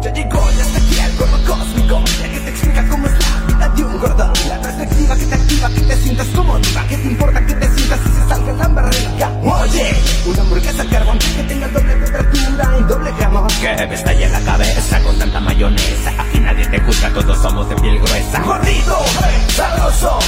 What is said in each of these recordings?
Ya llegó, ya está aquí el gordo cósmico El que te explica cómo es la vida de un gordo La perspectiva que te activa, que te sientas como diva ¿Qué te importa que te sientas si se salga la barriga? Oye, una hamburguesa carbón Que tenga doble temperatura y doble jamón Que me estalla la cabeza con tanta mayonesa. Aquí nadie te juzga, todos somos de piel gruesa. Gordito, hey, sabroso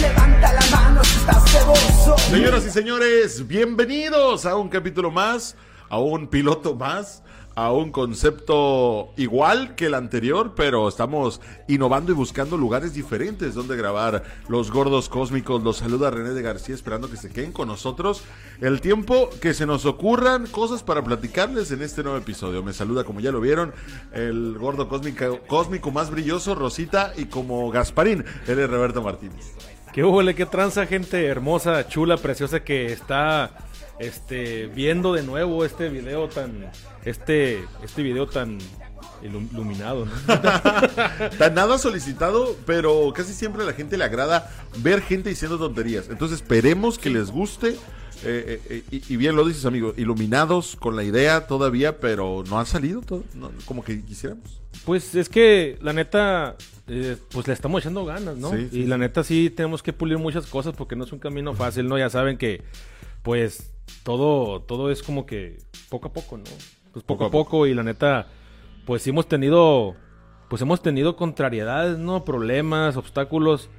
Levanta la mano si estás ceboso Señoras y señores, bienvenidos a un capítulo más, a un piloto más, a un concepto igual que el anterior, pero estamos innovando y buscando lugares diferentes donde grabar los gordos cósmicos. Los saluda René de García esperando que se queden con nosotros el tiempo que se nos ocurran cosas para platicarles en este nuevo episodio. Me saluda, como ya lo vieron, el gordo cósmico, más brilloso, Rosita, y como Gasparín, él es Roberto Martínez. Qué huele, qué tranza, gente hermosa, chula, preciosa que está este viendo de nuevo este video tan este este video tan ilum- iluminado, ¿no? Tan nada solicitado, pero casi siempre a la gente le agrada ver gente diciendo tonterías. Entonces esperemos que les guste. eh, eh, y, y bien lo dices, amigo, iluminados con la idea todavía, pero no han salido todo, no, como que quisiéramos. Pues es que la neta eh, pues le estamos echando ganas, ¿no? Sí, sí, y la neta sí tenemos que pulir muchas cosas porque no es un camino fácil, ¿no? Ya saben que pues todo todo es como que poco a poco, ¿no? Pues poco, Poco a poco y la neta pues sí hemos tenido pues hemos tenido contrariedades, ¿no? Problemas, obstáculos.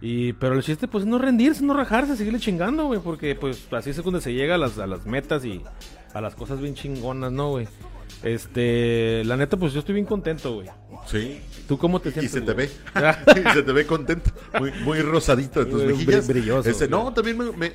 Y, pero el chiste, pues, es no rendirse, no rajarse, seguirle chingando, güey, porque, pues, así es cuando se llega a las, a las metas y a las cosas bien chingonas, ¿no, güey? Este, la neta, pues, yo estoy bien contento, güey. Sí. ¿Tú cómo te Y sientes? se te güey? ve. Y se te ve contento. Muy, muy rosadito de tus mejillas. brilloso. Ese, no, también me- me-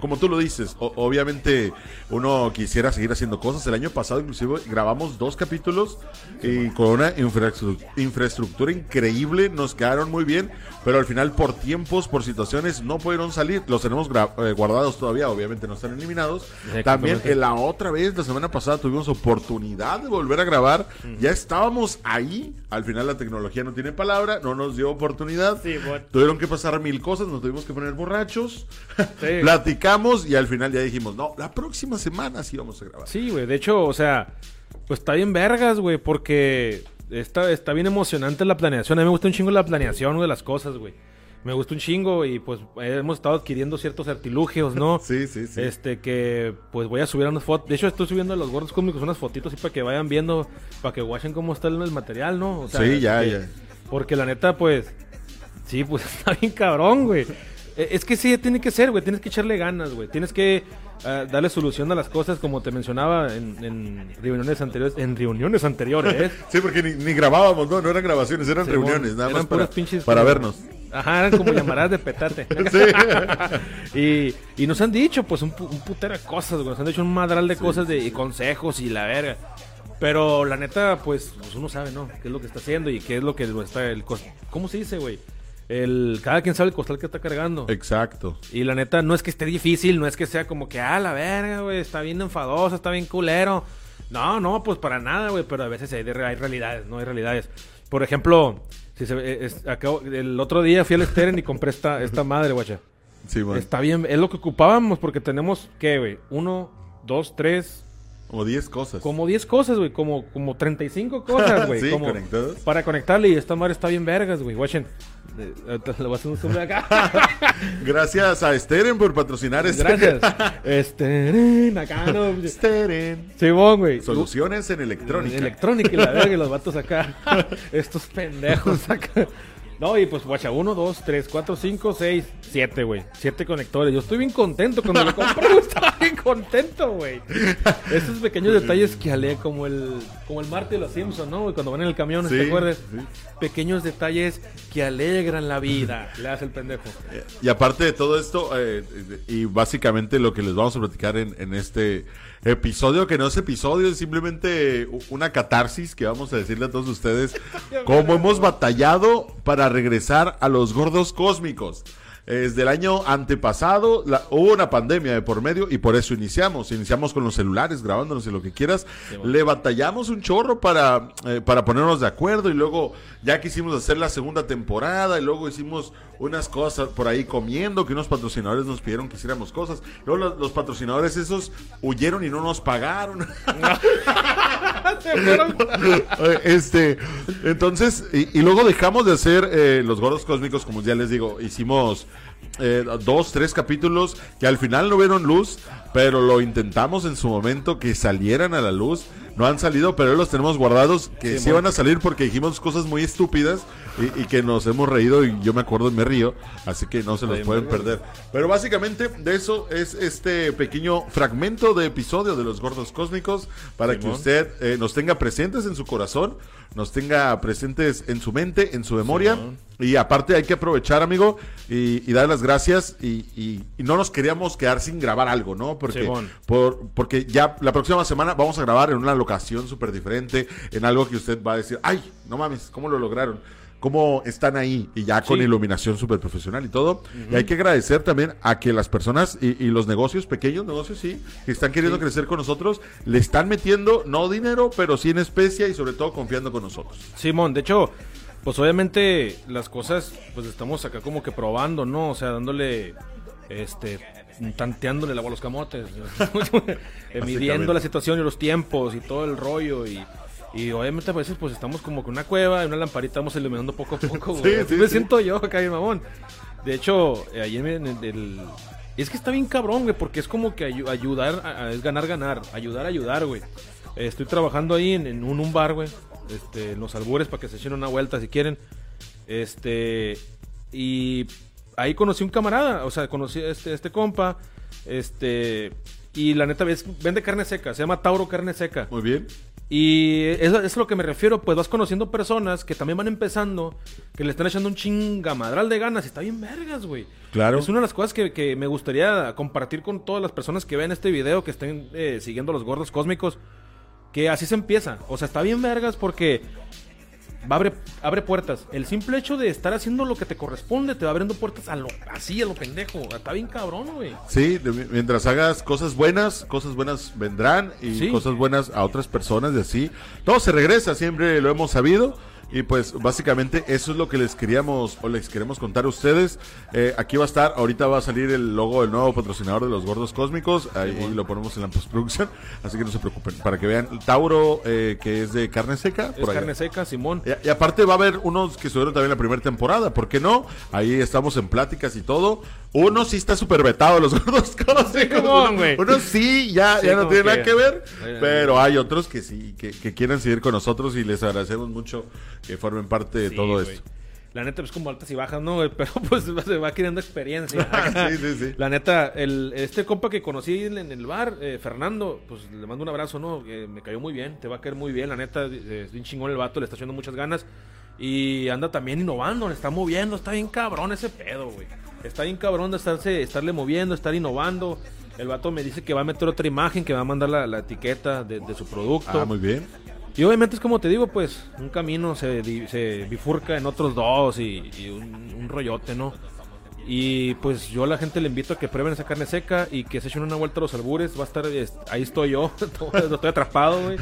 como, tú lo dices, o- obviamente uno quisiera seguir haciendo cosas. El año pasado inclusive grabamos dos capítulos y con una infraestru- infraestructura increíble. Nos quedaron muy bien, pero al final por tiempos, por situaciones, no pudieron salir. Los tenemos eh, guardados todavía, obviamente no están eliminados. También en la otra vez, la semana pasada, tuvimos oportunidad de volver a grabar. Ya estábamos ahí. Al final la tecnología no tiene palabra, no nos dio oportunidad. Sí, bueno. Tuvieron que pasar mil cosas, nos tuvimos que poner borrachos. Sí. Platicamos y al final ya dijimos, no, la próxima semana sí vamos a grabar. Sí, güey. De hecho, o sea, pues está bien vergas, güey, porque está, está bien emocionante la planeación. A mí me gusta un chingo la planeación, de las cosas, güey. Me gusta un chingo y pues hemos estado adquiriendo ciertos artilugios, ¿no? Sí, sí, sí. Este que pues voy a subir unas fotos. De hecho, estoy subiendo a los gordos cómicos unas fotitos así para que vayan viendo, para que watchen cómo está el, material, ¿no? O Sí, ya, que- ya. Porque la neta, pues, sí, pues está bien cabrón, güey. Eh, Es que sí, tiene que ser, güey. Tienes que echarle ganas, güey. Tienes que ah, darle solución a las cosas, como te mencionaba en, en reuniones anteriores. En reuniones anteriores, Sí, porque ni, ni grabábamos, no, no eran grabaciones, eran reuniones, nada eran más para, pinches para vernos. Ajá, eran como llamadas de petate. Sí. y, y nos han dicho, pues, un, un putero de cosas, güey. Nos han dicho un madral de cosas de, y consejos y la verga. Pero la neta, pues, pues, uno sabe, ¿no? Qué es lo que está haciendo y qué es lo que está el ¿Cómo se dice, güey? El, cada quien sabe el costal que está cargando. Exacto. Y la neta, no es que esté difícil, no es que sea como que, ah, la verga, güey, está bien enfadoso, está bien culero. No, no, pues para nada, güey, pero a veces hay, de- hay realidades, no hay realidades. Por ejemplo, si se, ve- es- acabo- el otro día fui al Steren y compré esta, esta madre, guacha. Sí, bueno. Está bien, es lo que ocupábamos porque tenemos, ¿qué, güey? Uno, dos, tres, Como 10 cosas. como 10 cosas, güey, como, como 35 cosas, güey. Sí, como conectadas. Para conectarle y esta madre está bien vergas, güey, guachen. Ahorita Le voy a hacer un zoom de acá. Gracias a Steren por patrocinar este. Gracias. Este, acá, no. Steren. Simón, güey. Soluciones en electrónica. Electrónica y la verga y los vatos acá. Estos pendejos acá. No, y pues, guacha, uno, dos, tres, cuatro, cinco, seis, siete, güey. Siete conectores. Yo estoy bien contento cuando lo compré, estaba bien contento, güey. Estos pequeños detalles que ale como el, como el Marty de los Simpsons, ¿no? Cuando van en el camión, Sí, ¿te acuerdas? sí. Pequeños detalles que alegran la vida. Le hace el pendejo. Y aparte de todo esto, eh, y básicamente lo que les vamos a platicar en, en este episodio, que no es episodio, es simplemente una catarsis que vamos a decirle a todos ustedes cómo hemos batallado para regresar a los gordos cósmicos. desde el año antepasado la- hubo una pandemia de por medio y por eso iniciamos. Iniciamos con los celulares, grabándonos y lo que quieras. Le batallamos un chorro para, eh, para ponernos de acuerdo y luego ya quisimos hacer la segunda temporada y luego hicimos unas cosas por ahí comiendo que unos patrocinadores nos pidieron que hiciéramos cosas. Luego los, los patrocinadores esos huyeron y no nos pagaron. Eh, este, entonces, y, luego dejamos de hacer eh, los gordos cósmicos, como ya les digo, hicimos eh, dos, tres capítulos que al final no vieron luz, pero lo intentamos en su momento que salieran a la luz. No han salido, pero los tenemos guardados que sí, van a salir porque dijimos cosas muy estúpidas y, y que nos hemos reído y yo me acuerdo y me río, así que no se los pueden perder. Pero básicamente de eso es este pequeño fragmento de episodio de los gordos cósmicos para que usted eh, nos tenga presentes en su corazón, nos tenga presentes en su mente, en su memoria. Y aparte hay que aprovechar, amigo, y, y dar las gracias. Y, y- y no nos queríamos quedar sin grabar algo, ¿no? Porque, por, porque ya la próxima semana vamos a grabar en una locación súper diferente, en algo que usted va a decir, ay, no mames, ¿cómo lo lograron? ¿Cómo están ahí? Y ya con Sí. iluminación súper profesional y todo. Y hay que agradecer también a que las personas y, y los negocios, pequeños negocios, sí, que están queriendo crecer con nosotros, le están metiendo, no dinero, pero sí en especia y sobre todo confiando con nosotros. Simón, de hecho, pues obviamente las cosas, pues estamos acá como que probando, ¿no? O sea, dándole, este, tanteándole el agua a los camotes, midiendo la situación y los tiempos y todo el rollo y... Y obviamente a veces pues estamos como con una cueva y una lamparita vamos iluminando poco a poco, güey. Sí, sí, me sí. siento yo acá, bien mamón. De hecho, eh, ayer en el, el- Es que está bien cabrón, güey, porque es como que ayu- ayudar, a- a- es ganar, ganar. Ayudar, ayudar, güey. Eh, estoy trabajando ahí en, en un, un bar, güey. Este, en los albures para que se echen una vuelta si quieren. Este. Y ahí conocí un camarada, o sea, conocí a este, este compa. Este. Y la neta, es, vende carne seca, se llama Tauro Carne Seca. Muy bien. Y eso es a lo que me refiero, pues vas conociendo personas que también van empezando, que le están echando un chingamadral de ganas y está bien vergas, güey. Claro. Es una de las cosas que, que me gustaría compartir con todas las personas que vean este video, que estén eh, siguiendo los gordos cósmicos, que así se empieza. O sea, está bien vergas porque abre, abre puertas. El simple hecho de estar haciendo lo que te corresponde te va abriendo puertas a lo así, a lo pendejo. Está bien cabrón, güey. Sí, de- mientras hagas cosas buenas, cosas buenas vendrán y Sí. cosas buenas a otras personas y así. Todo se regresa, siempre lo hemos sabido. Y pues básicamente eso es lo que les queríamos o les queremos contar a ustedes. Eh, aquí va a estar, ahorita va a salir el logo del nuevo patrocinador de los gordos cósmicos. Ahí lo ponemos en la postproducción. Así que no se preocupen. Para que vean Tauro, eh, que es de carne seca. Es por allá. carne seca, Simón. Y, y aparte va a haber unos que estuvieron también la primera temporada, ¿por qué no? Ahí estamos en pláticas y todo. Uno sí está súper vetado, los gordos cómo, Uno-. Uno sí, ya, Sí, ya no tiene que- nada que ver, pero hay otros que sí, que, que quieren seguir con nosotros y les agradecemos mucho que formen parte de Sí, todo esto. La neta es como altas y bajas, ¿no? Pero pues se va queriendo experiencia. Sí, sí, sí. La neta, el, este compa que conocí en, el bar, eh, Fernando, pues le mando un abrazo, ¿no? Me cayó muy bien, te va a caer muy bien. La neta, es bien chingón el vato, le está echando muchas ganas. Y anda también innovando, le está moviendo, está bien cabrón ese pedo, güey. Está bien cabrón de estarse, estarle moviendo, estar innovando. El vato me dice que va a meter otra imagen, que va a mandar la, la etiqueta de, de su producto. Ah, muy bien. Y obviamente es como te digo, pues, un camino se, se bifurca en otros dos y, y un, un rollote, ¿no? Y pues yo a la gente le invito a que prueben esa carne seca y que se echen una vuelta a los albures. Va a estar, es- ahí estoy yo, estoy atrapado, güey.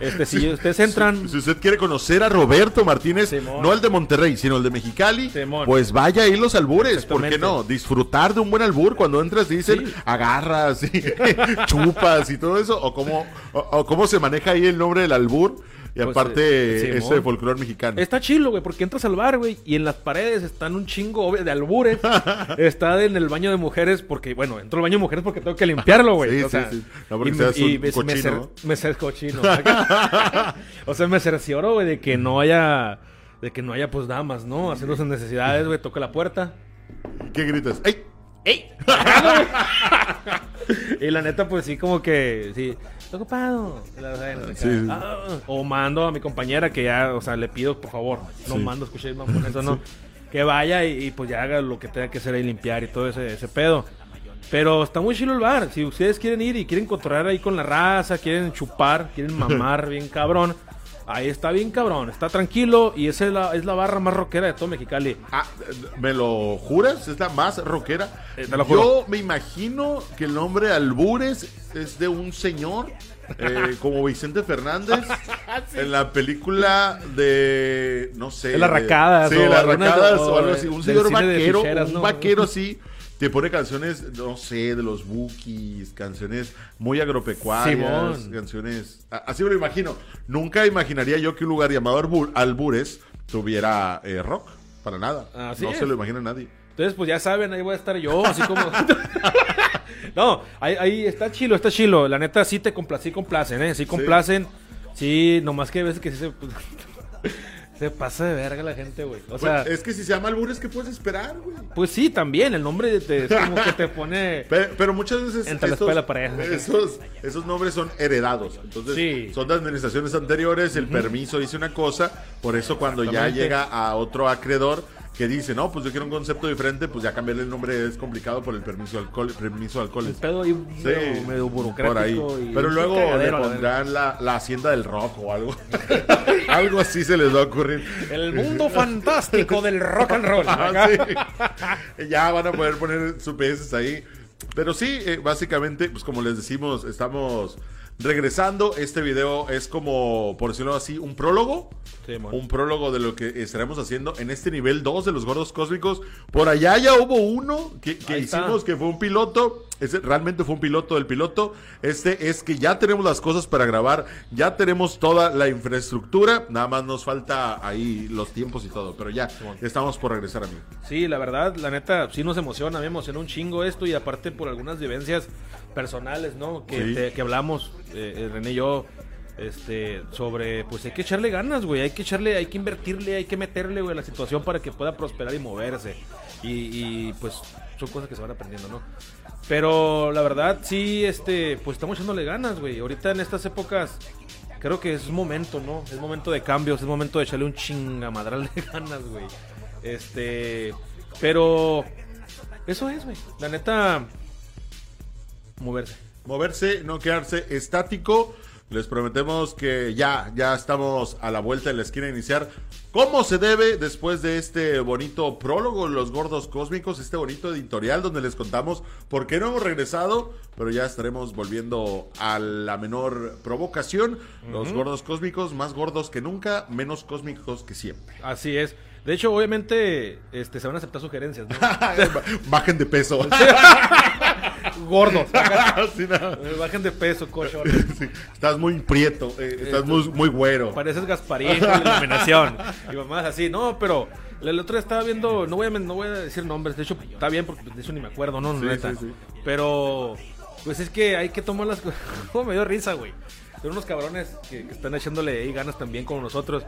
Este, si ustedes entran, Si usted quiere conocer a Roberto Martínez, Simón. no el de Monterrey, sino el de Mexicali, Simón. pues vaya ahí los albures, ¿por qué no? Disfrutar de un buen albur cuando entras dicen Sí. agarras y chupas y todo eso, o cómo, o, o cómo se maneja ahí el nombre del albur, y Pues, aparte eh, ese Simón. folclore mexicano. Está chilo, güey, porque entras al bar, güey, y en las paredes están un chingo de albures. Está en el baño de mujeres, porque, bueno, entro al baño de mujeres porque tengo que limpiarlo, güey. Sí, o sí, sea, sí. No, porque y seas me- y un me- me cochino, cer- me cer- cochino. o sea, me cercioro, güey, de que no haya, de que no haya, pues, damas, ¿no? Haciendo sus necesidades, güey, toca la puerta. ¿Qué gritas? ¡Ey! ¡Ey! y la neta, pues sí, como que, sí, estoy ocupado. Sí, sí. Ah, o mando a mi compañera que ya, o sea, le pido, por favor, no Sí. mando, escuché mamón, eso no. Que vaya y, y, pues ya haga lo que tenga que hacer ahí, limpiar y todo ese, ese pedo. Pero está muy chido el bar. Si ustedes quieren ir y quieren encontrar ahí con la raza, quieren chupar, quieren mamar bien cabrón, Ahí está bien cabrón, está tranquilo y esa es la, es la barra más rockera de todo Mexicali. Ah, ¿me lo juras? ¿Es la más rockera? Eh, te lo juro. Yo me imagino que el nombre Albures es de un señor eh, como Vicente Fernández en la película de, no sé. Las de- Racadas Sí, las racadas o algo así. Un señor vaquero, ficheras, un ¿no? vaquero así. Te pone canciones, no sé, de los Bookies, canciones muy agropecuarias, Simón. canciones... a- Así me lo imagino. Nunca imaginaría yo que un lugar llamado Albu- Albures tuviera eh, rock. Para nada. Así no es. se lo imagina nadie. Entonces, pues ya saben, ahí voy a estar yo, así como. no, ahí, ahí está chilo, está chilo. La neta, sí te compla sí complacen, ¿eh? Sí complacen. Sí, nomás que a veces que sí se. se pasa de verga la gente, güey. O sea, Pues, es que si se llama Albures, ¿qué puedes esperar, güey? pues sí, también. El nombre te, es como que te pone. Pe- Pero, muchas veces Entre estos- la pared. esos, esos nombres son heredados. Entonces, Sí. son de administraciones anteriores, el permiso dice una cosa, por eso cuando ya llega a otro acreedor que dice, no, pues yo quiero un concepto diferente, pues ya cambiarle el nombre es complicado por el permiso de alcohol, permiso de El alcoholes. pedo ahí Sí, medio, medio burocrático. por ahí. y Pero luego le pondrán la, la hacienda del rock o algo. algo así se les va a ocurrir. El mundo fantástico del rock and roll. Ah, sí. Ya van a poder poner sus PS ahí. Pero sí, eh, básicamente, pues como les decimos, estamos regresando. Este video es como, por decirlo así, un prólogo. Sí, un prólogo de lo que estaremos haciendo en este nivel 2 de los gordos cósmicos. Por allá ya hubo uno que, hicimos que fue un piloto. Realmente fue un piloto del piloto. Este es que ya tenemos las cosas para grabar, ya tenemos toda la infraestructura, nada más nos falta ahí los tiempos y todo, pero ya estamos por regresar a mí. Sí, la verdad, la neta, sí nos emociona, me emociona un chingo esto y aparte por algunas vivencias personales, ¿no? Que, Sí. te- que hablamos, eh, eh, René y yo, este, sobre, pues hay que echarle ganas, güey, hay que echarle, hay que invertirle, hay que meterle, güey, a la situación para que pueda prosperar y moverse. Y, y, pues son cosas que se van aprendiendo, ¿no? Pero la verdad, sí, este, pues estamos echándole ganas, güey. Ahorita en estas épocas, creo que es momento, ¿no? Es momento de cambios, es momento de echarle un chingamadral de ganas, güey. Este, pero eso es, güey. La neta, moverse. moverse, no quedarse estático. Les prometemos que ya, ya estamos a la vuelta de la esquina a iniciar. ¿Cómo se debe después de este bonito prólogo, Los Gordos Cósmicos, este bonito editorial donde les contamos por qué no hemos regresado, pero ya estaremos volviendo a la menor provocación. Los Gordos Cósmicos, más gordos que nunca, menos cósmicos que siempre. Así es. De hecho, obviamente, este, se van a aceptar sugerencias, ¿no? Bajen de peso. Gordos. Sí, no. Bajen de peso, cocho. Sí, Estás muy prieto, eh, estás muy, muy güero. Pareces Gasparín con la iluminación. Y mamás así, no, pero el otro día estaba viendo, no voy a, no voy a decir nombres, de hecho está bien porque de eso ni me acuerdo, no, Sí, neta. sí, sí. Pero pues es que hay que tomar las cosas. Como me dio risa, güey. Son unos cabrones que, que están echándole ahí ganas también como nosotros.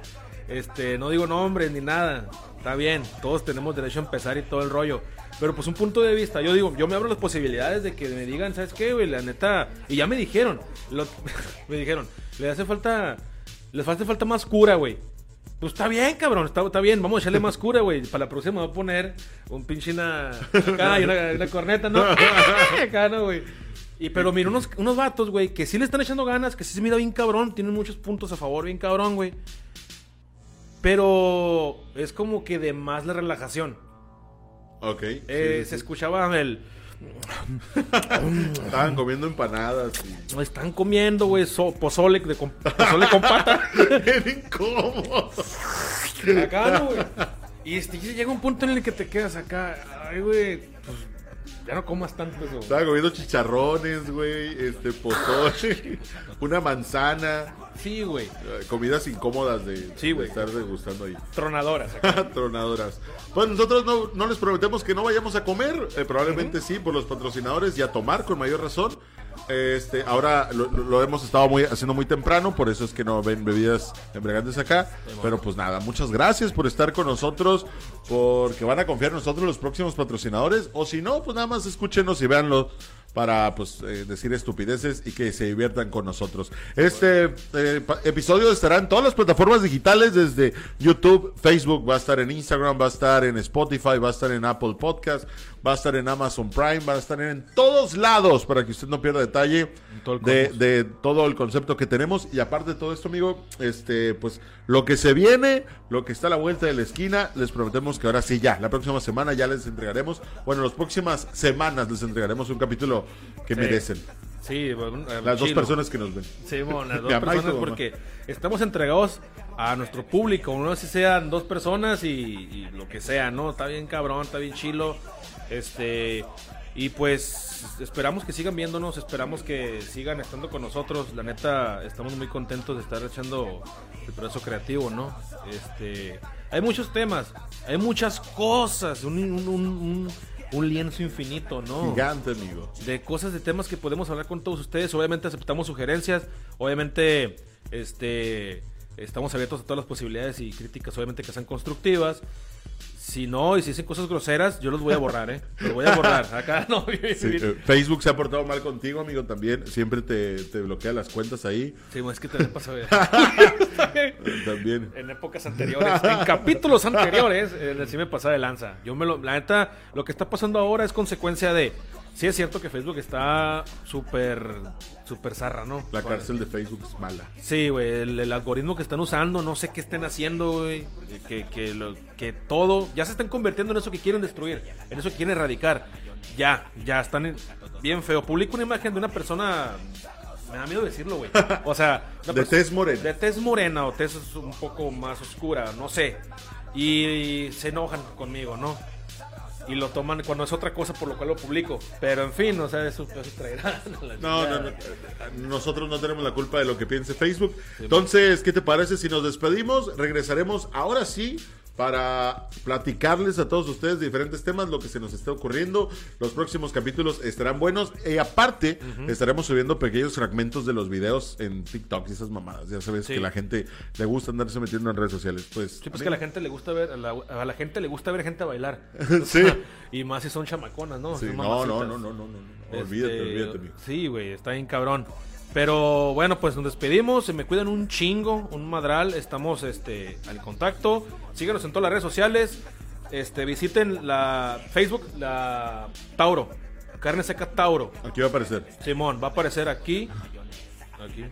Este, no digo nombres ni nada. Está bien, todos tenemos derecho a empezar y todo el rollo. Pero pues un punto de vista, yo digo, yo me abro las posibilidades de que me digan, ¿sabes qué, güey? La neta, y ya me dijeron, lo- me dijeron, le hace falta, les hace falta más cura, güey. Pues está bien, cabrón, está, está bien, vamos a echarle más cura, güey. Para la próxima voy a poner un pinche una, acá y una, una corneta, ¿no? acá, ¿no, güey? Y pero mira, unos, unos vatos, güey, que sí le están echando ganas, que sí se mira bien cabrón, tienen muchos puntos a favor, bien cabrón, güey. Pero es como que de más la relajación. Ok. Eh, sí, se sí. escuchaba el... Estaban comiendo empanadas y... Están comiendo, güey, so- pozole, de con, pozole con pata. Incómodo. Acá, ¿no, güey? Y este, llega un punto en el que te quedas acá. Ay, güey, pues ya no comas tanto eso. Estaban comiendo chicharrones, güey, este, pozole, una manzana, Sí, güey. eh, comidas incómodas de, Sí, de estar degustando ahí. Tronadoras. Tronadoras. Pues nosotros no, no les prometemos que no vayamos a comer, eh, probablemente sí, por los patrocinadores y a tomar con mayor razón. Este, ahora lo, hemos estado muy, haciendo muy temprano, por eso es que no ven bebidas embriagantes acá. Pero pues nada, muchas gracias por estar con nosotros, porque van a confiar en nosotros los próximos patrocinadores. O si no, pues nada más escúchenos y véanlo para pues eh, decir estupideces y que se diviertan con nosotros. Este eh, episodio estará en todas las plataformas digitales, desde YouTube, Facebook, va a estar en Instagram, va a estar en Spotify, va a estar en Apple Podcast, va a estar en Amazon Prime, va a estar en todos lados para que usted no pierda detalle todo de, todo el concepto que tenemos. Y aparte de todo esto, amigo, este, pues lo que se viene, lo que está a la vuelta de la esquina, les prometemos que ahora sí ya, la próxima semana ya les entregaremos, bueno, las próximas semanas les entregaremos un capítulo que Sí. merecen. Sí, bueno, eh, Las dos personas que nos ven. Sí, bueno, las dos personas porque estamos entregados a nuestro público, no sé si sean dos personas y, y lo que sea, ¿no? Está bien cabrón, está bien chilo. Este, y pues esperamos que sigan viéndonos, esperamos que sigan estando con nosotros. La neta, estamos muy contentos de estar echando el proceso creativo, ¿no? Este, hay muchos temas, hay muchas cosas, un, un, un- un- un lienzo infinito, ¿no? Gigante, amigo. de cosas, de temas que podemos hablar con todos ustedes. Obviamente aceptamos sugerencias, obviamente este estamos abiertos a todas las posibilidades y críticas, obviamente que sean constructivas. Si no, y si dicen cosas groseras, yo los voy a borrar, ¿eh? Los voy a borrar. Acá no. Sí, eh, Facebook se ha portado mal contigo, amigo, también. Siempre te, te bloquea las cuentas ahí. Sí, es que también pasa. Eh, También. en épocas anteriores, en capítulos anteriores, eh, sí me pasaba de lanza. Yo me lo, la neta, lo que está pasando ahora es consecuencia de. Sí es cierto que Facebook está súper, súper zarra, ¿no? La cárcel de Facebook es mala. Sí, güey, el, el algoritmo que están usando, no sé qué estén haciendo, güey. Que, que, lo- que todo, ya se están convirtiendo en eso que quieren destruir, en eso que quieren erradicar. Ya, ya están en- bien feo. Publico una imagen de una persona, me da miedo decirlo, güey. O sea, De tez morena. De tez morena o tez un poco más oscura, no sé. Y, se enojan conmigo, ¿no? Y lo toman cuando es otra cosa por lo cual lo publico. Pero en fin, o sea, eso, eso traerá. No, no, no. Nosotros no tenemos la culpa de lo que piense Facebook. Entonces, ¿qué te parece si nos despedimos? Regresaremos ahora sí para platicarles a todos ustedes diferentes temas, lo que se nos esté ocurriendo. Los próximos capítulos estarán buenos. Y aparte, estaremos subiendo pequeños fragmentos de los videos en TikTok y esas mamadas. Ya sabes Sí. que la gente le gusta andarse metiendo en redes sociales. Pues, Sí, pues que a la gente le gusta ver, a la, a la gente le gusta ver gente bailar. Sí. y más si son chamaconas, ¿no? Sí, no, no, no, no, no, no, no. Este, Olvídate, olvídate, amigo. Sí, güey, está bien cabrón. Pero bueno, pues nos despedimos. Se me cuidan un chingo, un madral. Estamos este, al contacto. Síganos en todas las redes sociales. Este, visiten la Facebook, la Tauro. Carne seca Tauro. Aquí va a aparecer. Simón, va a aparecer aquí. Aquí.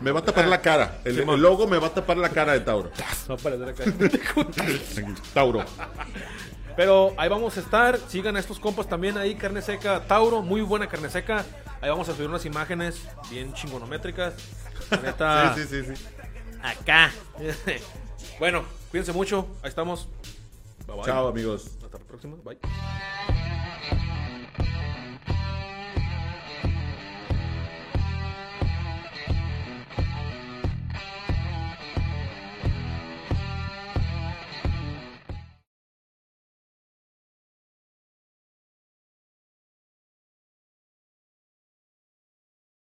Me va a tapar la cara. El logo me va a tapar la cara de Tauro. Va a aparecer acá. Tauro. Pero ahí vamos a estar. Sigan a estos compas también ahí, carne seca, Tauro, muy buena carne seca. Ahí vamos a subir unas imágenes bien chingonométricas. La Neta, Sí, sí, sí, sí. acá. bueno, cuídense mucho. Ahí estamos. Bye, bye. Chao, amigos. Hasta la próxima. Bye.